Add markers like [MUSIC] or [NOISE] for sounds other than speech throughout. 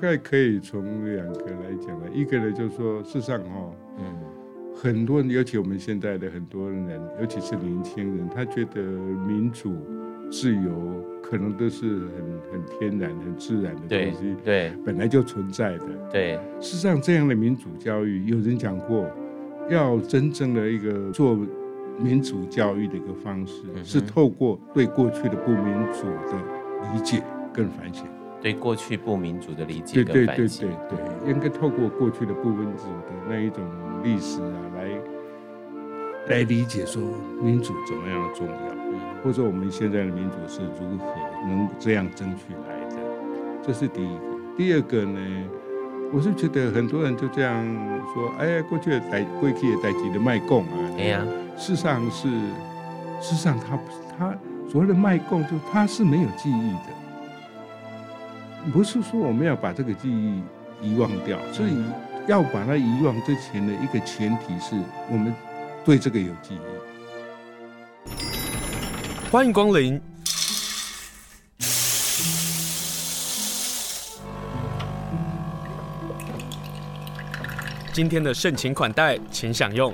概可以从两个来讲了，一个呢就是说，事实上哈，嗯，很多人，尤其我们现在的很多人，尤其是年轻人，他觉得民主、自由可能都是很很天然、很自然的东西，对，本来就存在的。对，事实上，这样的民主教育，有人讲过，要真正的一个做民主教育的一个方式，嗯、是透过对过去的不民主的理解跟反省。对过去不民主的理解跟反省，对对对对对，应该透过过去的不民主的那一种历史啊，来来理解说民主怎么样的重要，嗯，或者我们现在的民主是如何能这样争取来的，这是第一个。第二个呢，我是觉得很多人就这样说，哎呀，过去的代过去的代志的卖供啊，对呀，事实上是，事实上他他所谓的卖供，就他是没有记忆的。不是说我们要把这个记忆遗忘掉，所以要把它遗忘之前的一个前提是我们对这个有记忆。欢迎光临。今天的盛情款待，请享用。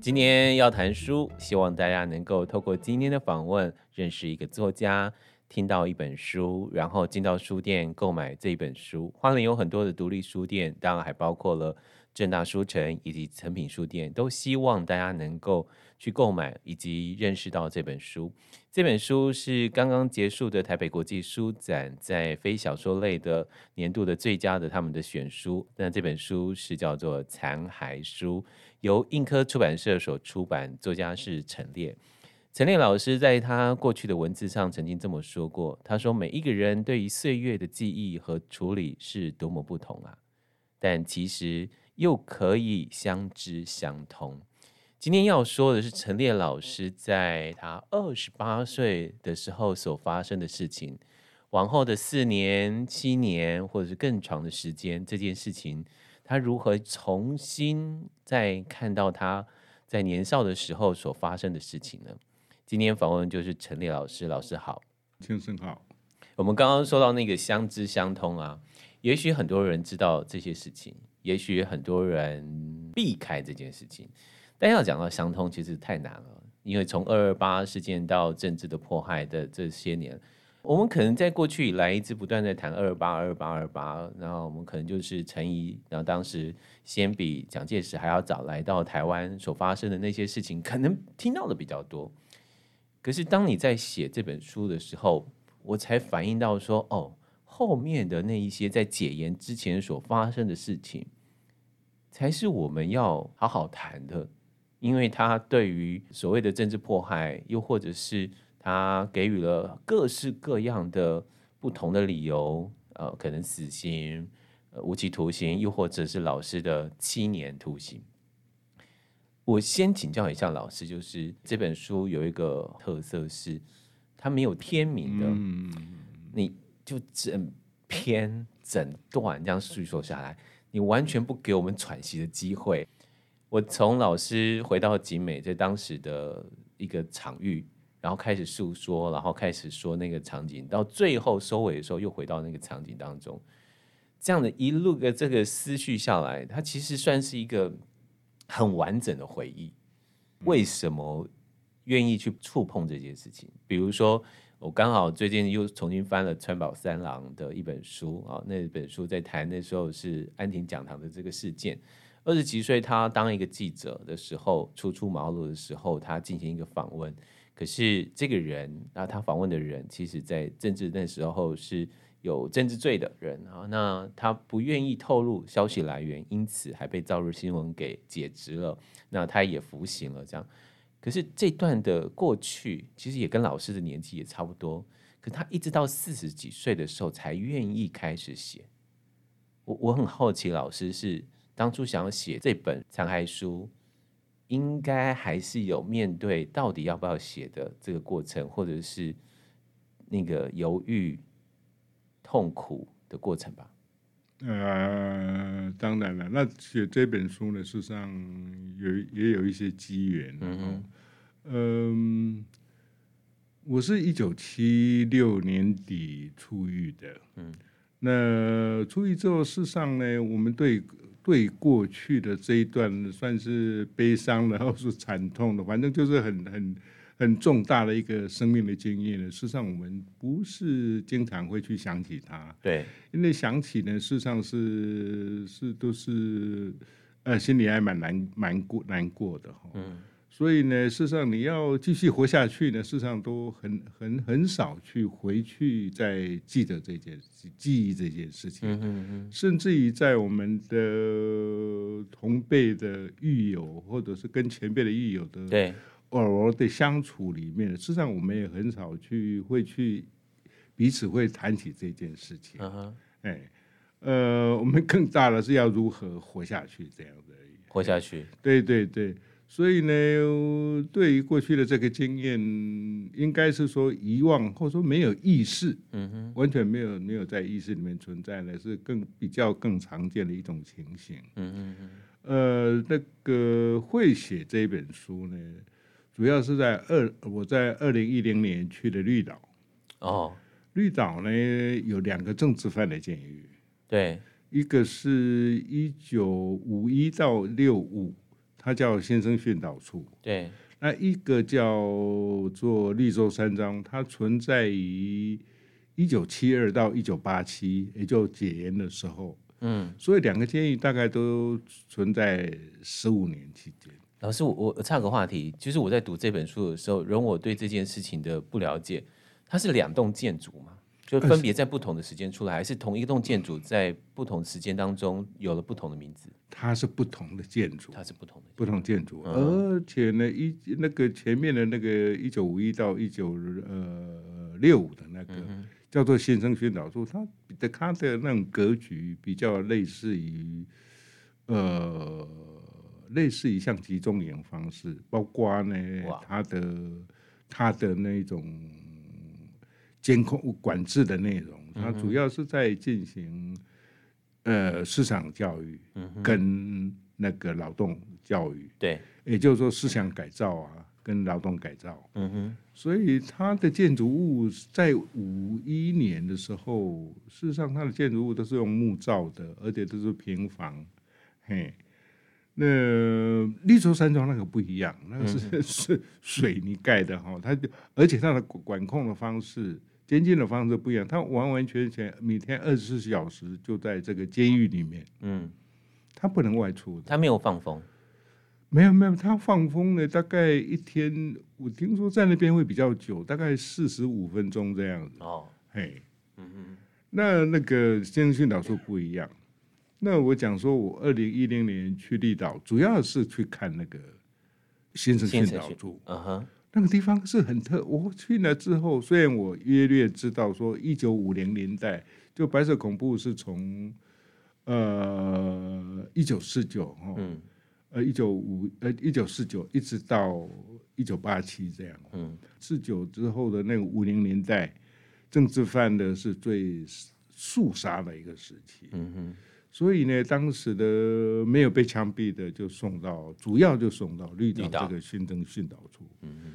今天要谈书，希望大家能够透过今天的访问，认识一个作家。听到一本书，然后进到书店购买这本书。花莲有很多的独立书店，当然还包括了正大书城以及诚品书店，都希望大家能够去购买以及认识到这本书。这本书是刚刚结束的台北国际书展在非小说类的年度的最佳的他们的选书。那这本书是叫做《残骸书》，由印科出版社所出版，作家是陈列。陈列老师在他过去的文字上曾经这么说过：“他说，每一个人对于岁月的记忆和处理是多么不同啊，但其实又可以相知相通。”今天要说的是陈列老师在他二十八岁的时候所发生的事情，往后的四年、七年，或者是更长的时间，这件事情他如何重新再看到他在年少的时候所发生的事情呢？今天访问就是陈立老师，老师好，先生好。我们刚刚说到那个相知相通啊，也许很多人知道这些事情，也许很多人避开这件事情，但要讲到相通，其实太难了，因为从二二八事件到政治的迫害的这些年，我们可能在过去以来一直不断在谈二二八、二二八、二二八，然后我们可能就是陈仪，然后当时先比蒋介石还要早来到台湾所发生的那些事情，可能听到的比较多。可是，当你在写这本书的时候，我才反应到说，哦，后面的那一些在解严之前所发生的事情，才是我们要好好谈的，因为他对于所谓的政治迫害，又或者是他给予了各式各样的不同的理由，呃，可能死刑、无期徒刑，又或者是老师的七年徒刑。我先请教一下老师，就是这本书有一个特色是，它没有篇名的，嗯、你就整篇整段这样叙述下来，你完全不给我们喘息的机会。我从老师回到景美，在当时的一个场域，然后开始诉说，然后开始说那个场景，到最后收尾的时候又回到那个场景当中，这样的一路的这个思绪下来，它其实算是一个。很完整的回忆，为什么愿意去触碰这件事情？比如说，我刚好最近又重新翻了川宝三郎的一本书啊，那本书在谈那时候是安亭讲堂的这个事件。二十几岁，他当一个记者的时候，初出茅庐的时候，他进行一个访问。可是这个人啊，他访问的人，其实在政治那时候是。有政治罪的人啊，那他不愿意透露消息来源，因此还被《朝日新闻》给解职了。那他也服刑了，这样。可是这段的过去，其实也跟老师的年纪也差不多。可他一直到四十几岁的时候，才愿意开始写。我我很好奇，老师是当初想要写这本残骸书，应该还是有面对到底要不要写的这个过程，或者是那个犹豫。痛苦的过程吧。呃，当然了，那写这本书呢，事实上有也有一些机缘。嗯嗯。我是一九七六年底出狱的，嗯，那出狱之后，事实上呢，我们对对过去的这一段算是悲伤的，然后是惨痛的，反正就是很很很重大的一个生命的经验呢。事实上，我们不是经常会去想起它，对，因为想起呢，事实上是是都是呃心里还蛮难蛮过难过的哈，嗯。所以呢，事实上你要继续活下去呢，事实上都很很很少去回去再记得这件事，记忆这件事情。嗯嗯嗯。甚至于在我们的同辈的狱友，或者是跟前辈的狱友的对偶尔的相处里面，事实上我们也很少去会去彼此会谈起这件事情。嗯哼。哎，呃，我们更大的是要如何活下去这样的。活下去。对对对。所以呢，对于过去的这个经验，应该是说遗忘，或者说没有意识，嗯哼，完全没有没有在意识里面存在呢，是更比较更常见的一种情形，嗯嗯嗯。呃，那个会写这本书呢，主要是在二我在二零一零年去的绿岛，哦，绿岛呢有两个政治犯的监狱，对，一个是一九五一到六五。它叫先生训导处，对，那一个叫做绿洲山庄，它存在于一九七二到一九八七，也就解严的时候，嗯，所以两个监狱大概都存在十五年期间。老师，我我岔个话题，就是我在读这本书的时候，容我对这件事情的不了解，它是两栋建筑吗？就分别在不同的时间出来，还是同一栋建筑在不同时间当中有了不同的名字？它是不同的建筑，它是不同的不同建筑，而且呢，一那个前面的那个一九五一到一九呃六五的那个叫做新生宣导处，它的它的那种格局比较类似于呃类似于像集中营方式，包括呢它的它的那种。监控管制的内容，它主要是在进行呃市场教育跟那个劳动教育，对，也就是说思想改造啊，跟劳动改造。嗯哼，所以它的建筑物在五一年的时候，事实上它的建筑物都是用木造的，而且都是平房。嘿，那绿洲山庄那个不一样，那个是 [LAUGHS] 是水泥盖的哈，它就而且它的管控的方式。监禁的方式不一样，它完完全全每天二十四小时就在这个监狱里面，嗯，他不能外出的，他没有放风，没有没有，他放风呢，大概一天，我听说在那边会比较久，大概四十五分钟这样子，哦，嘿，嗯嗯，那那个先生训导处不一样，那我讲说我二零一零年去绿岛，主要是去看那个新生训导处，嗯哼。那个地方是很特，我去了之后，虽然我约略知道说一九五零年代就白色恐怖是从呃一九四九哈，呃一九五呃一九四九一直到一九八七这样，嗯，四九之后的那个五零年代，政治犯的是最肃杀的一个时期，嗯哼，所以呢，当时的没有被枪毙的就送到，主要就送到绿岛这个新增训导处，嗯。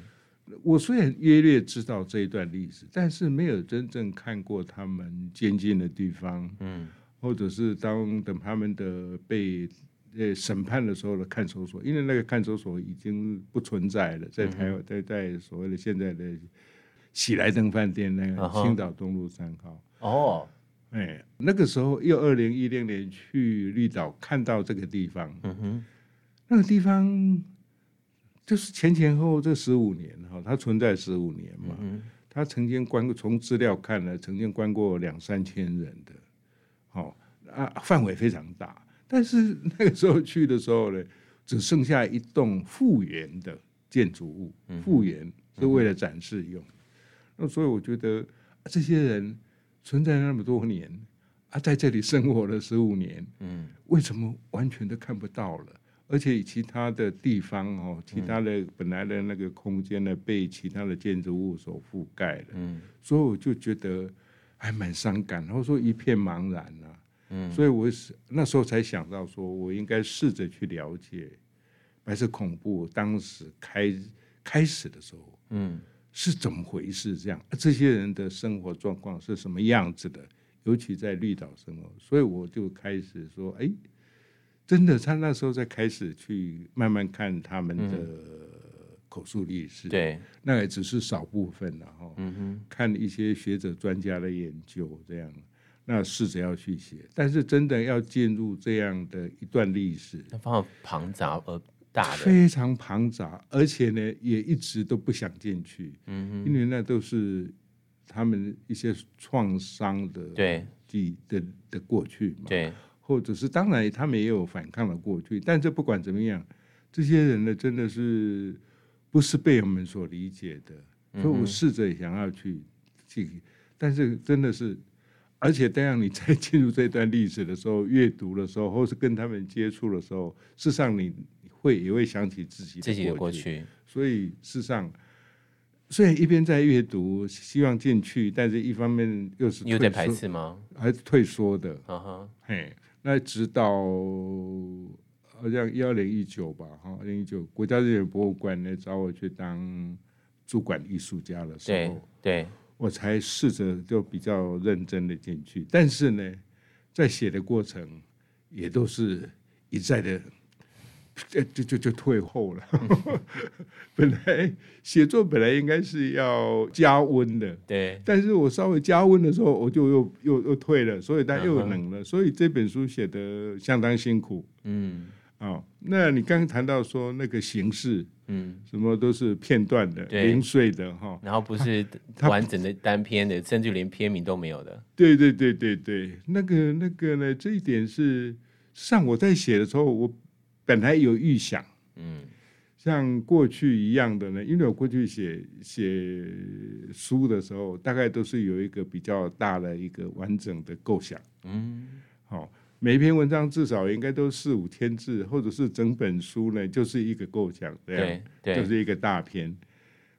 我虽然约略知道这一段历史，但是没有真正看过他们监禁的地方，嗯，或者是当等他们的被呃审判的时候的看守所，因为那个看守所已经不存在了，在台湾，在在所谓的现在的喜来登饭店那个青岛东路三号。哦，哎，那个时候又二零一零年去绿岛看到这个地方，嗯哼，那个地方。就是前前后后这十五年哈，它存在十五年嘛，嗯它曾经关过，从资料看呢，曾经关过两三千人的，哦啊，范围非常大。但是那个时候去的时候呢，只剩下一栋复原的建筑物，复原是为了展示用。那所以我觉得这些人存在那么多年啊，在这里生活了十五年，嗯，为什么完全都看不到了？而且其他的地方哦，其他的本来的那个空间呢，被其他的建筑物所覆盖了，嗯，所以我就觉得还蛮伤感，然后说一片茫然啊，嗯，所以我是那时候才想到说，我应该试着去了解白色恐怖当时开开始的时候，嗯，是怎么回事？这样这些人的生活状况是什么样子的？尤其在绿岛生活，所以我就开始说，哎，真的，他那时候在开始去慢慢看他们的口述历史，嗯、对，那也只是少部分了哈。嗯哼，看一些学者专家的研究，这样，那试着要去写，但是真的要进入这样的一段历史，那方庞杂而大的，非常庞杂，而且呢，也一直都不想进去，嗯哼，因为那都是。他们一些创伤的对。记的的过去嘛，对，或者是当然他们也有反抗的过去，但这不管怎么样，这些人呢，真的是不是被我们所理解的，嗯、所以我试着想要去去，但是真的是，而且这样你在进入这段历史的时候，阅读的时候，或是跟他们接触的时候，事实上你会也会想起自己的过去，自己的过去，所以事实上。虽然一边在阅读，希望进去，但是一方面又是有点排斥吗？还是退缩的？啊哈，嘿，那直到好像一二零一九吧，哈，二零一九国家日本博物馆呢找我去当主管艺术家的时候，对，对我才试着就比较认真的进去，但是呢，在写的过程也都是一再的。就就就就退后了。[LAUGHS] 本来写作本来应该是要加温的，对。但是我稍微加温的时候，我就又又又退了，所以它又冷了。所以这本书写的相当辛苦。嗯。哦，那你刚刚谈到说那个形式，嗯，什么都是片段的、零碎的哈，然后不是 [LAUGHS] 完整的单篇的，甚至连篇名都没有的。对对对对对，那个那个呢，这一点是上我在写的时候，我。本来有预想，嗯，像过去一样的呢，因为我过去写写书的时候，大概都是有一个比较大的一个完整的构想，嗯，好，每一篇文章至少应该都四五千字，或者是整本书呢就是一个构想，这样，对，就是一个大篇。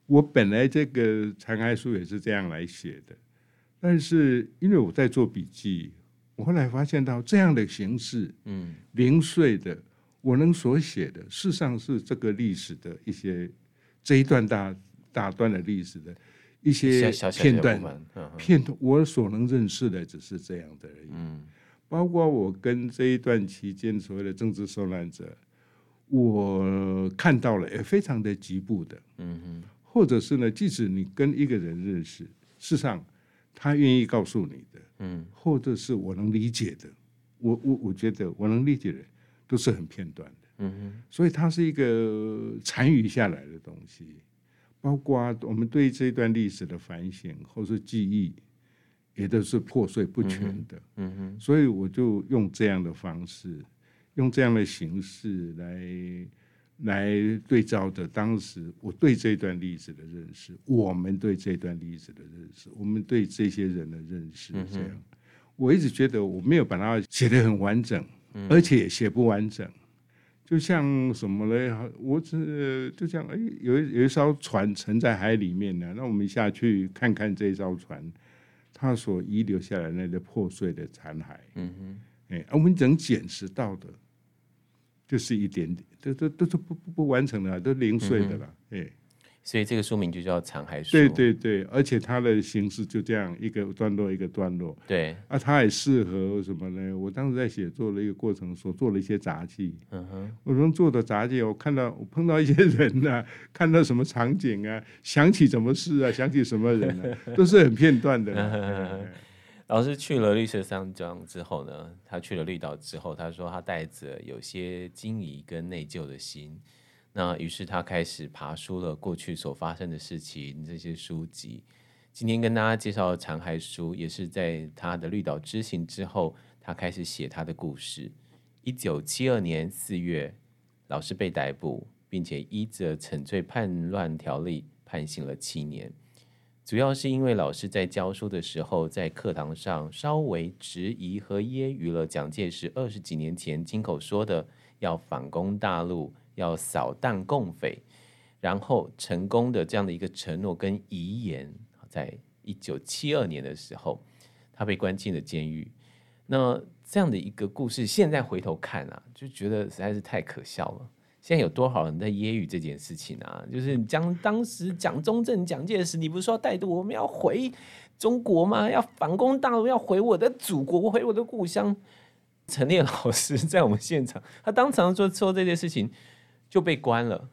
我本来这个残骸书也是这样来写的，但是因为我在做笔记，我后来发现到这样的形式，嗯，零碎的。我能所写的，事实上是这个历史的一些这一段大大段的历史的一些片段片段，我所能认识的只是这样的而已。嗯，包括我跟这一段期间所谓的政治受难者，我看到了也非常的局部的。嗯哼，或者是呢，即使你跟一个人认识，事实上他愿意告诉你的，嗯，或者是我能理解的，我我我觉得我能理解的。都是很片段的，嗯哼，所以它是一个残余下来的东西，包括我们对这段历史的反省或是记忆，也都是破碎不全的，嗯哼，所以我就用这样的方式，用这样的形式来来对照着当时我对这段历史的认识，我们对这段历史的认识，我们对这些人的认识，这样，我一直觉得我没有把它写得很完整。而且写不完整，就像什么呢？我只就像哎，有一有一艘船沉在海里面呢，那我们下去看看这艘船，它所遗留下来那个破碎的残骸。嗯哼，哎，我们能捡拾到的，就是一点点，都都都是不不不完成的，都零碎的了。哎。所以这个书名就叫《残骸书》。对对对，而且它的形式就这样一个段落一个段落。对。啊，它也适合什么呢？我当时在写作的一个过程所做了一些杂技。嗯哼。我能做的杂技，我看到我碰到一些人啊，看到什么场景啊，想起什么事啊，想起什么人啊，都是很片段的。[LAUGHS] [LAUGHS] 老师去了绿色山庄之后呢，他去了绿岛之后，他说他带着有些惊疑跟内疚的心。那于是他开始爬书了过去所发生的事情，这些书籍。今天跟大家介绍的残骸书，也是在他的绿岛之行之后，他开始写他的故事。一九七二年四月，老师被逮捕，并且依着惩罪叛乱条例判刑了七年。主要是因为老师在教书的时候，在课堂上稍微质疑和揶揄了蒋介石二十几年前亲口说的要反攻大陆。要扫荡共匪，然后成功的这样的一个承诺跟遗言，在一九七二年的时候，他被关进了监狱。那这样的一个故事，现在回头看啊，就觉得实在是太可笑了。现在有多少人在揶揄这件事情啊？就是讲当时蒋中正、蒋介石，你不是说带着我们要回中国吗？要反攻大陆，要回我的祖国，回我的故乡。陈列老师在我们现场，他当场说说这件事情就被关了。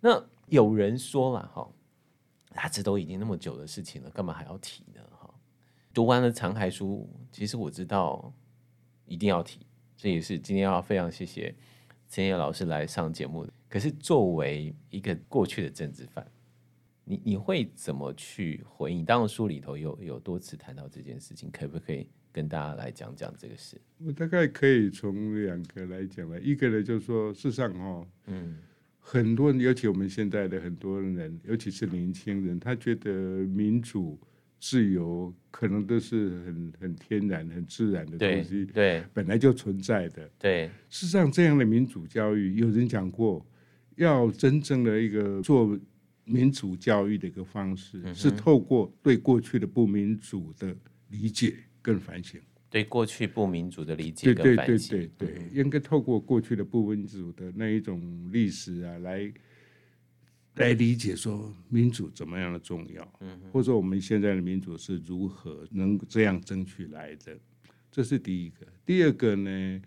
那有人说了哈，啊，这都已经那么久的事情了，干嘛还要提呢？哈，读完了残骸书，其实我知道一定要提，这也是今天要非常谢谢陈列老师来上节目。可是作为一个过去的政治犯，你你会怎么去回应？当然书里头有有多次谈到这件事情，可不可以？跟大家来讲讲这个事，我大概可以从两个来讲了。一个呢，就是说，事实上哈，嗯，很多人，尤其我们现在的很多人，尤其是年轻人，他觉得民主、自由可能都是很很天然、很自然的东西，对，对，本来就存在的。对，事实上，这样的民主教育，有人讲过，要真正的一个做民主教育的一个方式，嗯、是透过对过去的不民主的理解。更反省，对过去不民主的理解跟反省，对对对。对对，应该透过过去的不民主的那一种历史啊，来来理解说民主怎么样的重要，嗯，或者说我们现在的民主是如何能这样争取来的，这是第一个。第二个呢，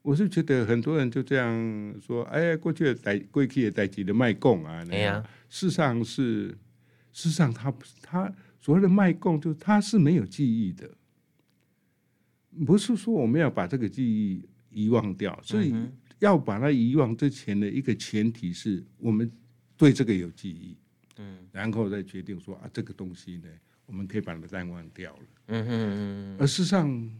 我是觉得很多人就这样说，哎呀，过去的代过去的代志的卖共啊，哎呀，事实上是事实上他他所谓的卖共，就他是没有记忆的。不是说我们要把这个记忆遗忘掉，所以要把它遗忘之前的一个前提是我们对这个有记忆，嗯，然后再决定说啊，这个东西呢，我们可以把它淡忘掉了，嗯嗯，而事实上，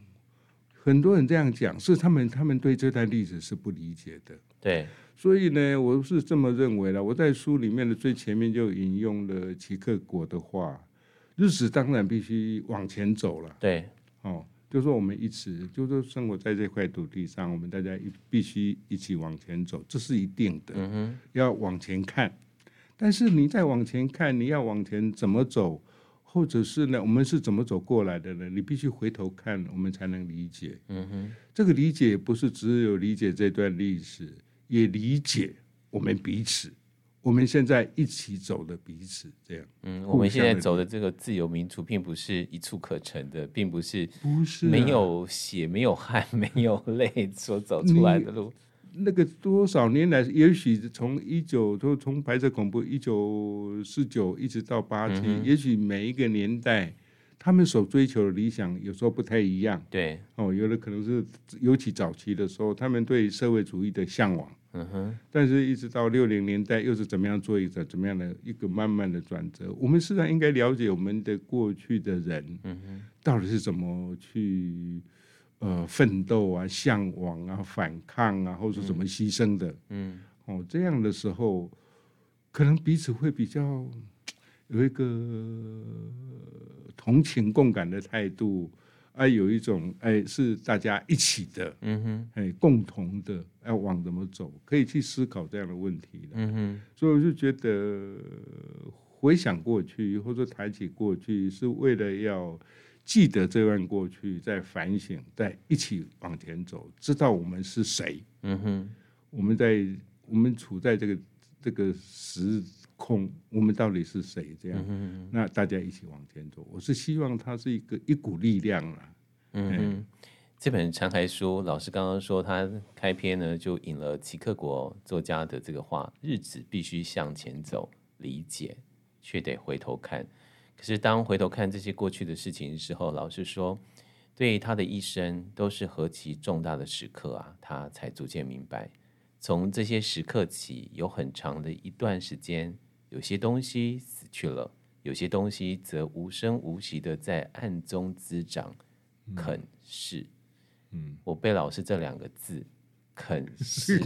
很多人这样讲，是他们他们对这段历史是不理解的，对，所以呢，我是这么认为的。我在书里面的最前面就引用了齐克果的话：日子当然必须往前走了，对，哦。就是说，我们一直就是说，生活在这块土地上，我们大家一必须一起往前走，这是一定的。嗯，要往前看，但是你再往前看，你要往前怎么走，或者是呢，我们是怎么走过来的呢？你必须回头看，我们才能理解。嗯哼，这个理解不是只有理解这段历史，也理解我们彼此。我们现在一起走的彼此这样，嗯，我们现在走的这个自由民主，并不是一蹴可成的，并不是不是没有血、没有汗、没有泪所走出来的路。那个多少年来，也许从一九，都从白色恐怖一九四九一直到八七，嗯，也许每一个年代，他们所追求的理想有时候不太一样。对，哦，有的可能是尤其早期的时候，他们对社会主义的向往。嗯哼，但是一直到六零年代，又是怎么样做一个怎么样的一个慢慢的转折？我们实际上应该了解我们的过去的人，嗯哼，到底是怎么去呃奋斗啊、向往啊、反抗啊，或者怎么牺牲的？嗯，哦，这样的时候，可能彼此会比较有一个同情共感的态度。哎，有一种哎，是大家一起的，嗯哼，哎，共同的要往怎么走，可以去思考这样的问题的，嗯哼。所以我就觉得，回想过去或者谈起过去，是为了要记得这段过去，再反省，再一起往前走，知道我们是谁，嗯哼。我们在我们处在这个这个时。空，我们到底是谁？这样、嗯，那大家一起往前走。我是希望它是一个一股力量啦。嗯，这本残骸书，老师刚刚说他开篇呢，就引了齐克国作家的这个话：日子必须向前走，理解却得回头看。可是当回头看这些过去的事情的时候，老师说，对他的一生都是何其重大的时刻啊！他才逐渐明白，从这些时刻起，有很长的一段时间。有些东西死去了，有些东西则无声无息的在暗中滋长，肯是。嗯，我被老师这两个字“肯 [LAUGHS] 是”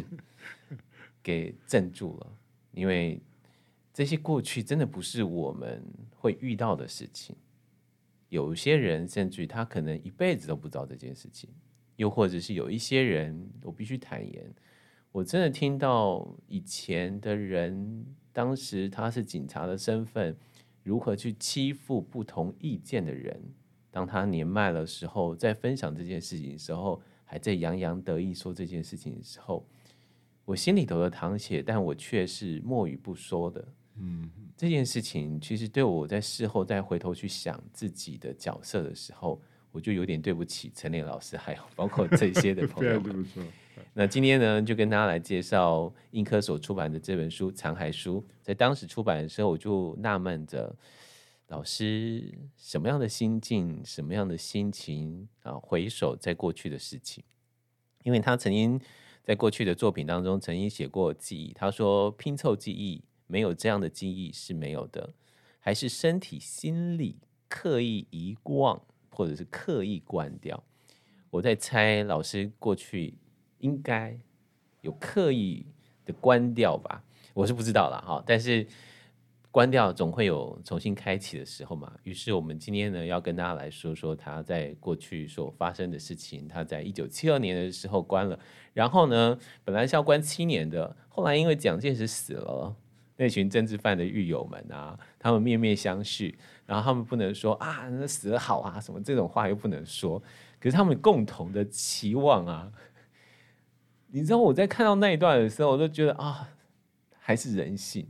给镇住了，因为这些过去真的不是我们会遇到的事情。有些人甚至于他可能一辈子都不知道这件事情，又或者是有一些人，我必须坦言，我真的听到以前的人。当时他是警察的身份，如何去欺负不同意见的人？当他年迈的时候，在分享这件事情的时候，还在洋洋得意说这件事情的时候，我心里头的淌血，但我却是默语不说的。嗯，这件事情其实对我在事后再回头去想自己的角色的时候，我就有点对不起陈年老师，还有包括这些的朋友们。[LAUGHS] 那今天呢，就跟大家来介绍印科所出版的这本书《残骸书》。在当时出版的时候，我就纳闷着，老师什么样的心境，什么样的心情啊？回首在过去的事情，因为他曾经。在过去的作品当中，曾经写过记忆。他说：“拼凑记忆，没有这样的记忆是没有的，还是身体、心理刻意遗忘，或者是刻意关掉。”我在猜，老师过去应该有刻意的关掉吧？我是不知道了哈，但是。关掉总会有重新开启的时候嘛。于是我们今天呢，要跟大家来说说他在过去所发生的事情。他在一九七二年的时候关了，然后呢，本来是要关七年的，后来因为蒋介石死了，那群政治犯的狱友们啊，他们面面相觑，然后他们不能说啊，那死了好啊，什么这种话又不能说。可是他们共同的期望啊，你知道我在看到那一段的时候，我都觉得啊，还是人性。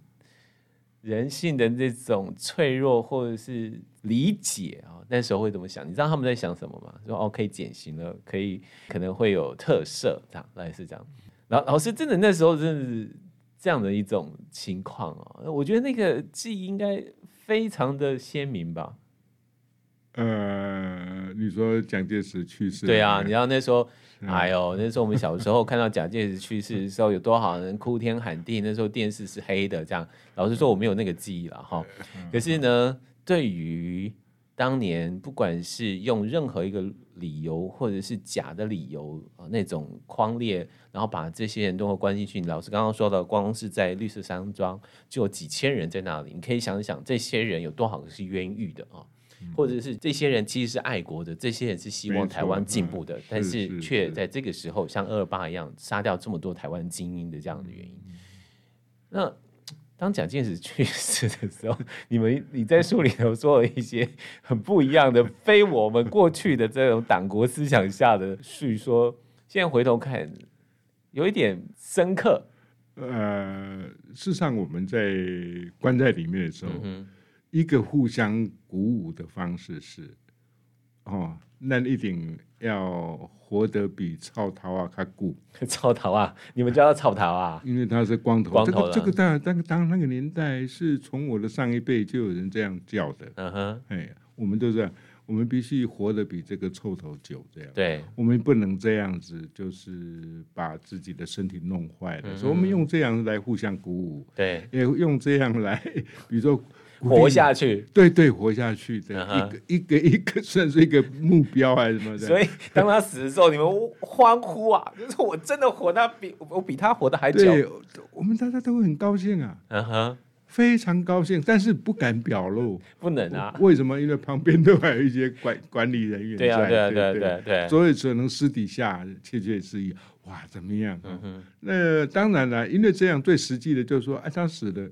人性的这种脆弱或者是理解啊，那时候会怎么想？你知道他们在想什么吗？说哦，可以减刑了，可以可能会有特赦，这样类似这样。老老师真的那时候真的是这样的一种情况哦，我觉得那个记忆应该非常的鲜明吧。呃，你说蒋介石去世？对啊，你知道那时候。哎呦，那时候我们小时候看到蒋介石去世的时候，有多少人哭天喊地？那时候电视是黑的，这样。老实说，我没有那个记忆了哈。可是呢，对于当年不管是用任何一个理由，或者是假的理由啊，那种框列，然后把这些人都会关进去。老师刚刚说的，光是在绿色山庄就有几千人在那里，你可以想想，这些人有多少个是冤狱的啊？或者是这些人其实是爱国的，这些人是希望台湾进步的，但是却在这个时候像二二八一样杀掉这么多台湾精英的这样的原因。那当蒋介石去世的时候，你们你在书里头说了一些很不一样的，非我们过去的这种党国思想下的叙说，现在回头看有一点深刻。呃，事实上我们在关在里面的时候。嗯一个互相鼓舞的方式是，哦，那一定要活得比草头啊还久。[LAUGHS] 草头啊，你们叫他草头啊？[LAUGHS] 因为他是光头。光头这个这个当然，当当那个年代是从我的上一辈就有人这样叫的。嗯哼，哎，我们都这样，我们必须活得比这个臭头久，这样。对，我们不能这样子，就是把自己的身体弄坏了。嗯、所以我们用这样来互相鼓舞。对，也用这样来，[LAUGHS] 比如说。活下去，对对，活下去，的，uh huh. 一个一个一个算是一个目标还是什么的。所以当他死的时候，你们欢呼啊，就是我真的活他比我比他活得还久。对，我们大家都会很高兴啊，嗯哼、uh，huh. 非常高兴，但是不敢表露，不能啊。为什么？因为旁边都还有一些管管理人员在，对啊，对啊，对啊对对对，所以只能私底下窃窃私语，哇，怎么样？嗯哼，那当然了，因为这样最实际的就是说，哎，他死的。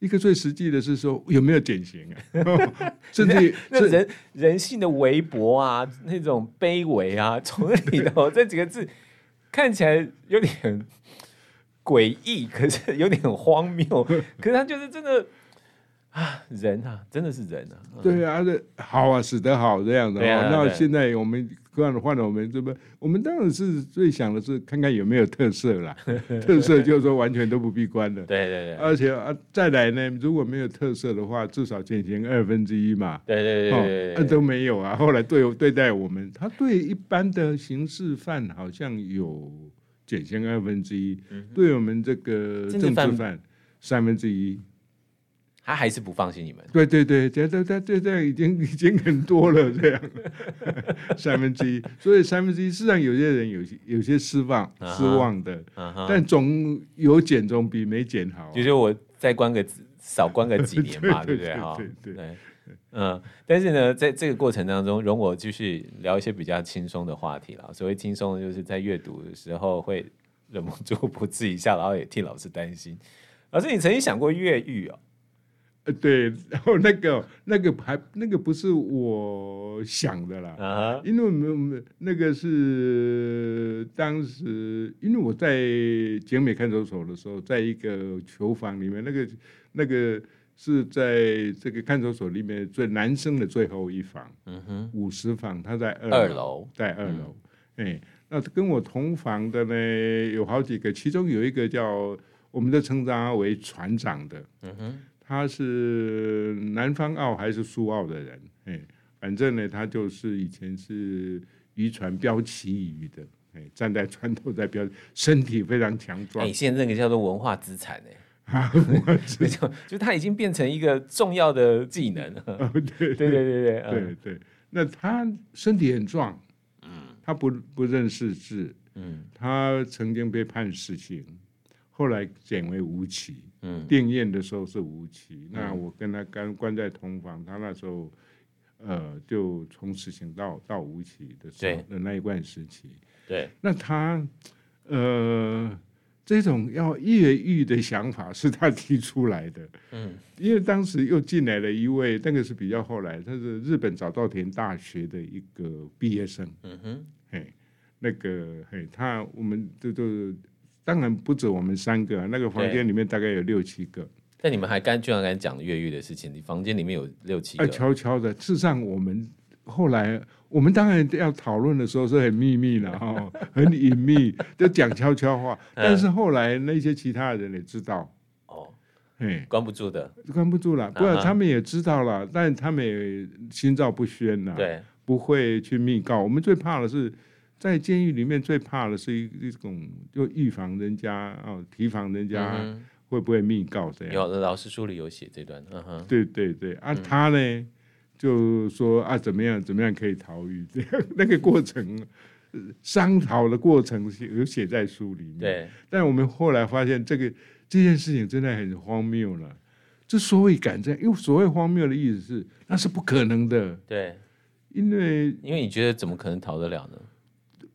一个最实际的是说有没有减刑啊？[LAUGHS] 甚至那人人性的微薄啊，那种卑微啊，[LAUGHS] 从那里头这几个字看起来有点诡异，可是有点荒谬，可是他就是真的啊，人啊，真的是人啊。对啊，这好啊，死得好这样的。啊、那现在我们。换了换了，我们这边我们当然是最想的是看看有没有特色啦。[LAUGHS] 特色就是说完全都不闭关的。对对对。而且啊，再来呢，如果没有特色的话，至少减刑二分之一嘛。对对对。哦，都没有啊。后来对对待我们，他对一般的刑事犯好像有减刑二分之一，对我们这个政治犯三分之一。他还是不放心你们。对对对，这这这这这样已经已经很多了，这样 [LAUGHS] 三分之一，所以三分之一，事实上有些人有些有些失望、uh huh, 失望的，uh huh. 但总有减总比没减好、啊。就是我再关个少关个几年嘛，[LAUGHS] 对不对？哈，对对。嗯，但是呢，在这个过程当中，容我继续聊一些比较轻松的话题了。所谓轻松的，就是在阅读的时候会忍不住不自一下，然后也替老师担心。老师，你曾经想过越狱哦？呃，对，然后那个那个还那个不是我想的啦，啊、uh，huh. 因为我们那个是当时，因为我在景美看守所的时候，在一个囚房里面，那个那个是在这个看守所里面最男生的最后一房，嗯哼、uh，五、huh. 十房，他在二楼，在二楼，哎、uh，huh. 那跟我同房的呢有好几个，其中有一个叫我们都称他为船长的，嗯哼、uh。Huh. 他是南方澳还是苏澳的人？哎，反正呢，他就是以前是渔船标旗鱼的，哎，站在船头在标，身体非常强壮。哎，现在那个叫做文化资产哎，[LAUGHS] 文化资产 [LAUGHS] 就他已经变成一个重要的技能。[LAUGHS] 哦，对对对对对对对。那他身体很壮，嗯，他不不认识字，嗯，他曾经被判死刑。后来减为无期，嗯，定谳的时候是无期。嗯、那我跟他刚关在同房，他那时候，呃，就从死刑到到无期的时候的那一段时期，对。那他，呃，这种要越狱的想法是他提出来的，嗯，因为当时又进来了一位，那个是比较后来，他是日本早稻田大学的一个毕业生，嗯哼，嘿，那个嘿，他我们这都。当然不止我们三个，那个房间里面大概有六七个。但你们还刚居然敢讲越狱的事情，你房间里面有六七个。悄悄的，事实上我们后来，我们当然要讨论的时候是很秘密的哈，[LAUGHS] 很隐秘，就讲悄悄话。[LAUGHS] 但是后来那些其他人也知道，哦，哎，关不住的，关不住了。不过他们也知道了，但他们也心照不宣呐，对，不会去密告。我们最怕的是。在监狱里面最怕的是一一种，就预防人家哦，提防人家会不会密告这样。有的老师书里有写这段，嗯哼，对对对，啊，他呢就说啊，怎么样怎么样可以逃狱，这样 [LAUGHS] 那个过程商讨的过程有写在书里面。对，但我们后来发现这个这件事情真的很荒谬了。之所以敢这样，因为所谓荒谬的意思是那是不可能的。对，因为因为你觉得怎么可能逃得了呢？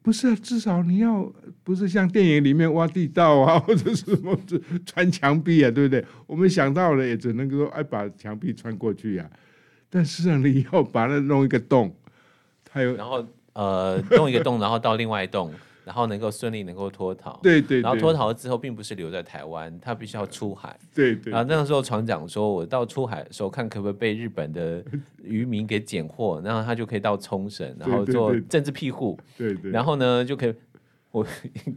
不是啊，至少你要不是像电影里面挖地道啊，[LAUGHS] 或者什么穿墙壁啊，对不对？我们想到了也只能够哎把墙壁穿过去呀、啊。但实际上你要把它弄一个洞，还有然后呃弄一个洞，然后到另外一栋。然后能够顺利能够脱逃，对，对对，然后脱逃之后，并不是留在台湾，他必须要出海，对对。然后那个时候船长说，我到出海的时候看可不可以被日本的 [LAUGHS] 渔民给捡获，然后他就可以到冲绳，然后做政治庇护，对对，然后呢就可以。我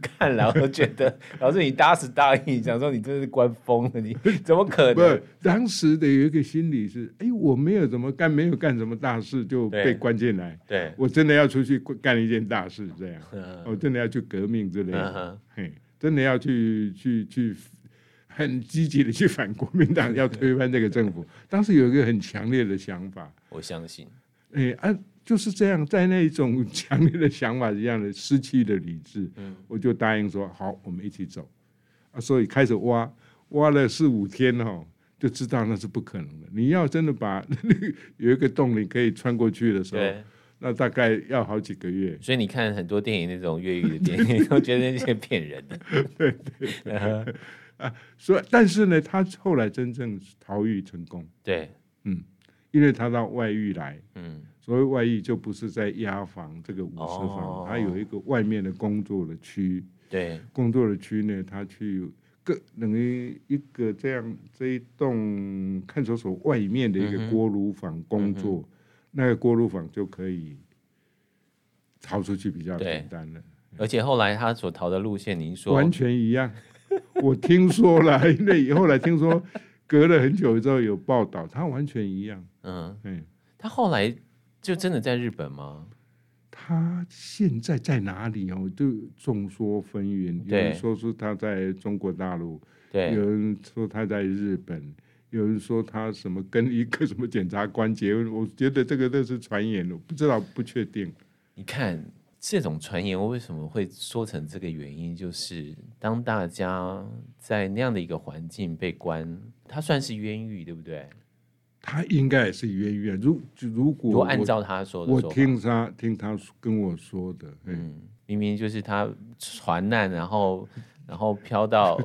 看了，我觉得 [LAUGHS] 老师你大时大意，想说你真是官疯了，你怎么可能？不是，当时的有一个心理是，哎，我没有怎么干，没有干什么大事就被关进来。对，我真的要出去干一件大事，这样，我真的要去革命之类的，嘿，真的要去去去很积极的去反国民党，[LAUGHS] 要推翻这个政府。当时有一个很强烈的想法，我相信，哎啊。就是这样，在那种强烈的想法一样的失去的理智，嗯，我就答应说好，我们一起走啊。所以开始挖，挖了四五天哈，就知道那是不可能的。你要真的把那个 [LAUGHS] 有一个洞你可以穿过去的时候，那大概要好几个月。所以你看很多电影那种越狱的电影，都觉得那些骗人的。[LAUGHS] 对对对啊，所以但是呢，他后来真正逃狱成功。对，嗯，因为他到外狱来，嗯。所谓外狱就不是在押房这个五十房，他、哦、有一个外面的工作的区。对，工作的区呢，他去各等于一个这样这一栋看守所外面的一个锅炉房工作，那个锅炉房就可以逃出去比较简单了。而且后来他所逃的路线，您说完全一样。[LAUGHS] 我听说了，因为后来听说隔了很久之后有报道，他完全一样。嗯，嗯他后来。就真的在日本吗？他现在在哪里哦？就众说纷纭，有人说是他在中国大陆，对，有人说他在日本，有人说他什么跟一个什么检察官结婚。我觉得这个都是传言，我不知道，不确定。你看这种传言，我为什么会说成这个原因？就是当大家在那样的一个环境被关，他算是冤狱，对不对？他应该也是冤狱啊！如如果我按照他说的，我听他听他跟我说的，嗯，明明就是他船难，然后然后飘到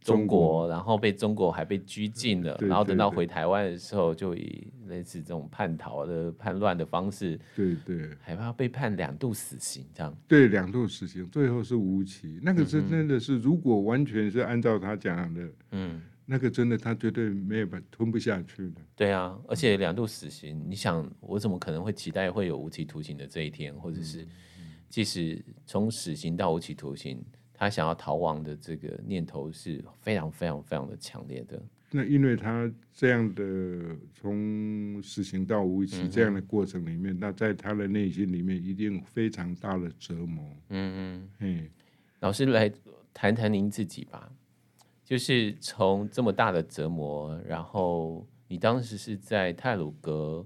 中国，然后被中国还被拘禁了，然后等到回台湾的时候，就以类似这种叛逃的叛乱的方式，对对，还怕被判两度死刑，这样。对，两度死刑，最后是无期。那个是真的是，如果完全是按照他讲的，嗯，那个真的他绝对没有办法吞不下去的。对啊，而且两度死刑，你想我怎么可能会期待会有无期徒刑的这一天，或者是即使从死刑到无期徒刑？他想要逃亡的这个念头是非常非常非常的强烈的。那因为他这样的从死刑到无期这样的过程里面，嗯、那在他的内心里面一定非常大的折磨。嗯嗯，嘿，老师来谈谈您自己吧，就是从这么大的折磨，然后你当时是在泰鲁阁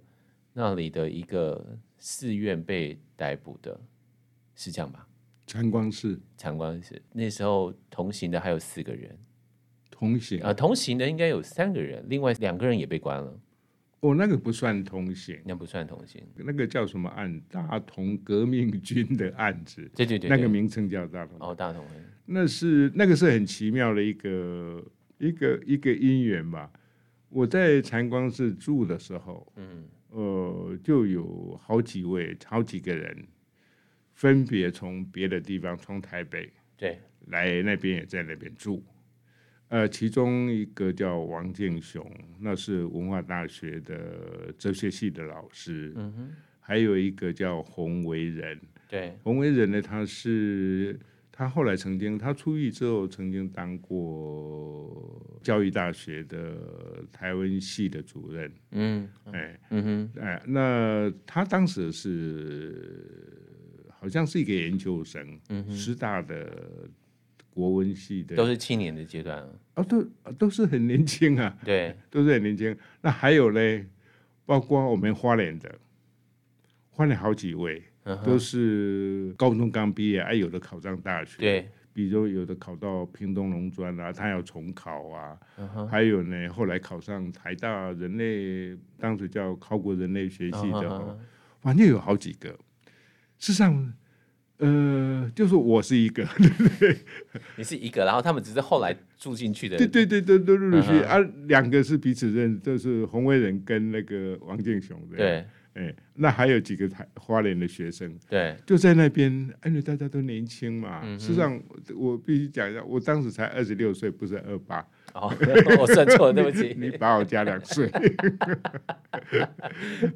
那里的一个寺院被逮捕的，是这样吧？禅光寺，禅光寺那时候同行的还有四个人，同行啊，同行的应该有三个人，另外两个人也被关了。哦，那个不算同行，那不算同行，那个叫什么案？大同革命军的案子。对对对，那个名称叫大同。哦，大同。那是那个是很奇妙的一个一个一个因缘吧。我在禅光寺住的时候，嗯，呃，就有好几位，好几个人。分别从别的地方，从台北对来那边也在那边住，呃，其中一个叫王建雄，那是文化大学的哲学系的老师，嗯哼，还有一个叫洪为仁，对，洪为仁呢，他是他后来曾经他出狱之后曾经当过教育大学的台湾系的主任，嗯，哎，嗯哼，哎，那他当时是。好像是一个研究生，嗯，师大的国文系的，都是青年的阶段哦，都都是很年轻啊，对，都是很年轻。那还有呢，包括我们花莲的，花莲好几位，嗯，都是高中刚毕业，哎，有的考上大学，对，比如有的考到屏东农专啊，他要重考啊，嗯，还有呢，后来考上台大人类，当时叫考古人类学系的，哦，反正有好几个。事实上，呃，就是我是一个，对不对？你是一个，然后他们只是后来住进去的。对对对对，都陆陆续续啊，两个是彼此认识，就是洪为仁跟那个王建雄的。对，哎，那还有几个台花莲的学生，对，就在那边，因为大家都年轻嘛。嗯、事实上，我必须讲一下，我当时才二十六岁，不是二八。哦，[LAUGHS] 我算错了，对不起。你，[LAUGHS] [LAUGHS] 把我加两岁，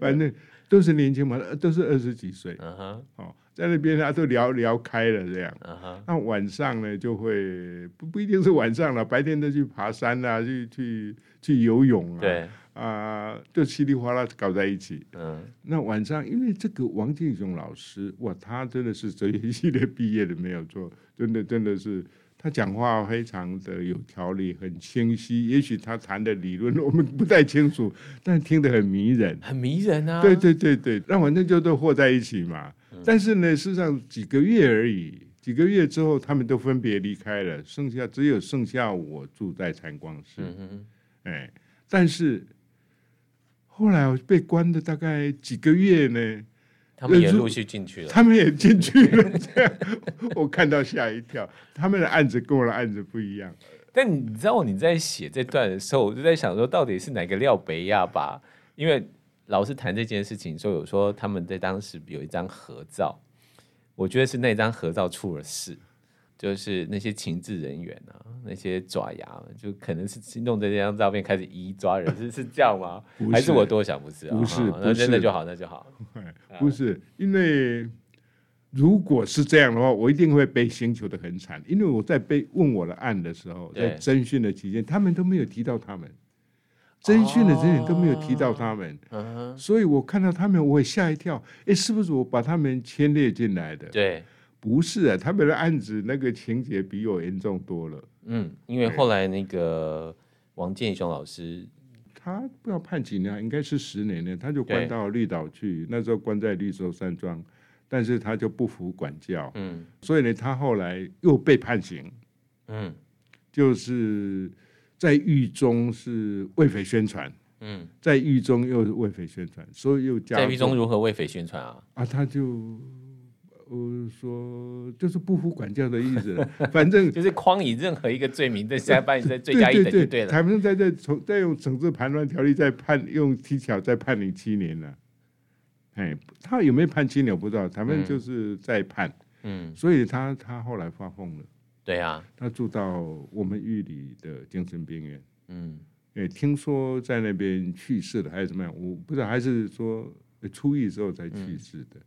反正。都是年轻嘛，都是二十几岁，哦、uh 在那边他都聊聊开了这样，uh. 那晚上呢就会不不一定是晚上了，白天都去爬山啊，去去去游泳啊，对啊，就稀里哗啦搞在一起。嗯、uh 那晚上因为这个王建雄老师，哇，他真的是哲学系的毕业的没有错，真的真的是。他讲话非常的有条理，很清晰。也许他谈的理论 [LAUGHS] 我们不太清楚，但听得很迷人，很迷人啊！对对对对，那反正就都和在一起嘛。嗯、但是呢，事实上几个月而已，几个月之后他们都分别离开了，剩下只有剩下我住在禅光寺。嗯哎，但是后来我被关的大概几个月呢。他们也陆续进去了，他们也进去了，我看到吓一跳。他们的案子跟我的案子不一样。但你知道你在写这段的时候，我就在想说，到底是哪个廖北亚吧？因为老师谈这件事情，说有说他们在当时有一张合照，我觉得是那张合照出了事。就是那些情治人员啊，那些爪牙，就可能是弄这张照片开始移抓人，是是这样吗？还是我多想？不是，不是，哦、那真的就好，那就好。[LAUGHS] 不是，因为如果是这样的话，我一定会被刑求的很惨。因为我在被问我的案的时候，在侦讯的期间，他们都没有提到他们，侦讯的人员都没有提到他们，哦、所以我看到他们，我会吓一跳。哎，是不是我把他们牵列进来的？对。不是啊，他们的案子那个情节比我严重多了。嗯，因为后来那个王建雄老师，他不知道判几年，应该是十年呢，他就关到绿岛去，那时候关在绿洲山庄，但是他就不服管教，嗯，所以呢，他后来又被判刑，嗯，就是在狱中是为匪宣传，嗯，在狱中又是为匪宣传，所以又加在狱中如何为匪宣传啊？啊，他就。我说就是不服管教的意思，反正就是匡以任何一个罪名，再加把你再追加一等就对了。他们在在从再用惩治叛乱条例再判用技巧再判你七年了。哎，他有没有判七年我不知道，他们就是在判。嗯，所以他他后来发疯了。对啊，他住到我们玉里的精神病院。嗯，哎，听说在那边去世了还是怎么样？我不知道，还是说出狱之后才去世的。嗯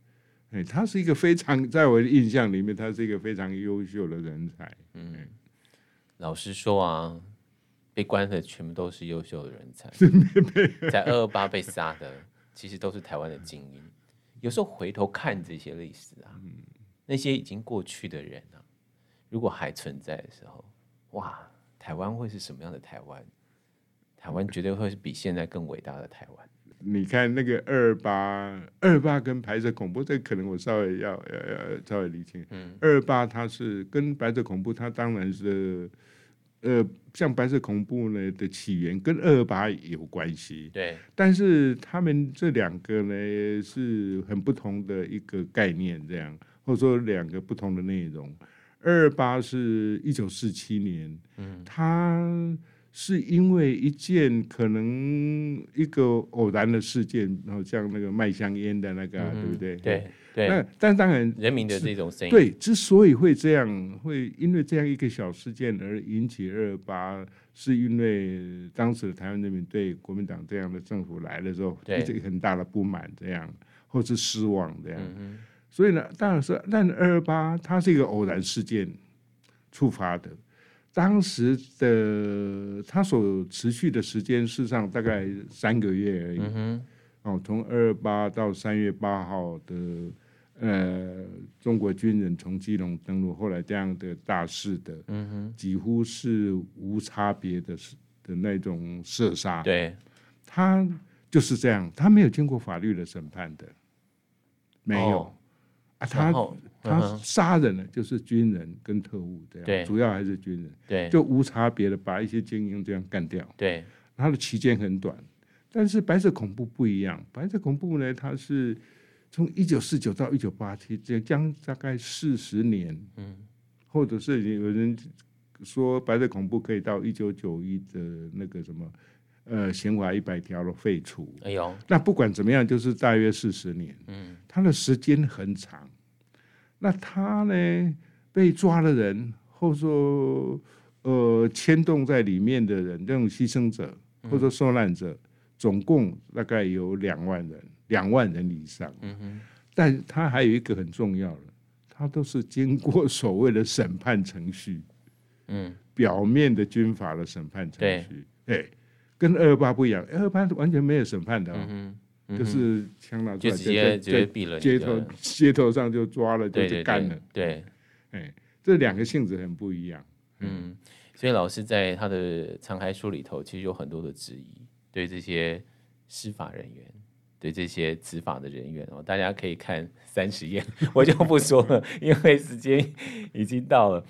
哎，他是一个非常，在我的印象里面，他是一个非常优秀的人才。嗯，老实说啊，被关的全部都是优秀的人才。在二二八被杀的，其实都是台湾的精英。有时候回头看这些历史啊，那些已经过去的人啊，如果还存在的时候，哇，台湾会是什么样的台湾？台湾绝对会是比现在更伟大的台湾。你看那个二二八，二二八跟白色恐怖，这可能我稍微要要要稍微理清。嗯，二二八它是跟白色恐怖，它当然是，呃，像白色恐怖呢的起源跟二二八有关系。对，但是他们这两个呢是很不同的一个概念，这样或者说两个不同的内容。二二八是一九四七年，嗯，它。是因为一件可能一个偶然的事件，然后像那个卖香烟的那个、啊，嗯、对不对？对对。那但当然，人民的这种声音，对，之所以会这样，会因为这样一个小事件而引起二二八，是因为当时的台湾人民对国民党这样的政府来的时候，对这个很大的不满，这样或是失望这样。嗯、所以呢，当然是，但二二八它是一个偶然事件触发的。当时的他所持续的时间，事实上大概三个月而已。嗯、哦，从二二八到三月八号的，呃，中国军人从基隆登陆，后来这样的大肆的，嗯、哼几乎是无差别的的那种射杀。对，他就是这样，他没有经过法律的审判的，没有。哦啊，他他杀人呢，就是军人跟特务这样，对。主要还是军人，对，就无差别的把一些精英这样干掉，对，他的期间很短，但是白色恐怖不一样，白色恐怖呢，它是从一九四九到一九八七，这将大概四十年，嗯，或者是有人说白色恐怖可以到一九九一的那个什么。呃，刑法一百条的废除，哎呦，那不管怎么样，就是大约四十年，嗯，他的时间很长。那他呢，被抓的人，或者说呃牵动在里面的人，这种牺牲者或者受难者，嗯、总共大概有两万人，两万人以上。嗯哼，但他还有一个很重要的，他都是经过 [LAUGHS] 所谓的审判程序，嗯，表面的军法的审判程序，对。对跟二二八不一样，二二八完全没有审判的，就是枪拿出来就直接直接毙了，街头街头上就抓了，就就干了。对，哎，这两个性质很不一样。嗯，所以老师在他的残骸书里头，其实有很多的质疑，对这些司法人员，对这些执法的人员哦，大家可以看三十页，[LAUGHS] 我就不说了，因为时间已经到了。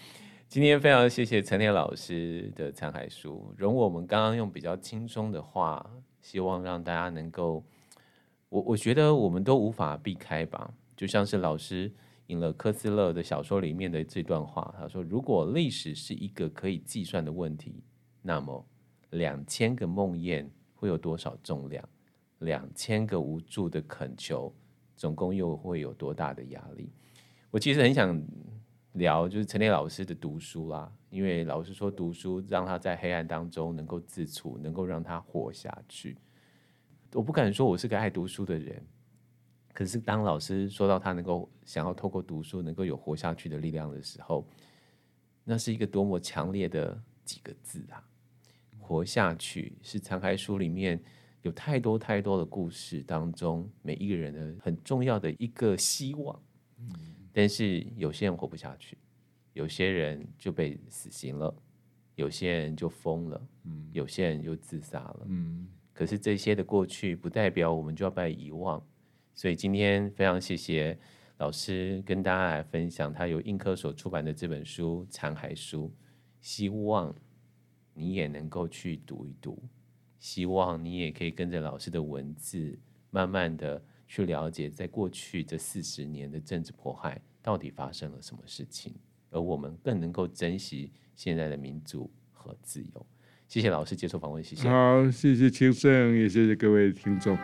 今天非常谢谢陈天老师的残骸书，容我们刚刚用比较轻松的话，希望让大家能够，我我觉得我们都无法避开吧，就像是老师引了科斯勒的小说里面的这段话，他说：“如果历史是一个可以计算的问题，那么两千个梦魇会有多少重量？两千个无助的恳求，总共又会有多大的压力？”我其实很想。聊就是陈天老师的读书啦，因为老师说读书让他在黑暗当中能够自处，能够让他活下去。我不敢说我是个爱读书的人，可是当老师说到他能够想要透过读书能够有活下去的力量的时候，那是一个多么强烈的几个字啊！活下去是残骸书里面有太多太多的故事当中每一个人的很重要的一个希望。嗯但是有些人活不下去，有些人就被死刑了，有些人就疯了，嗯，有些人就自杀了，嗯。可是这些的过去不代表我们就要被遗忘，所以今天非常谢谢老师跟大家来分享他由印科所出版的这本书《残骸书》，希望你也能够去读一读，希望你也可以跟着老师的文字，慢慢的。去了解，在过去这四十年的政治迫害到底发生了什么事情，而我们更能够珍惜现在的民主和自由。谢谢老师接受访问，谢谢。好，谢谢清盛，也谢谢各位听众。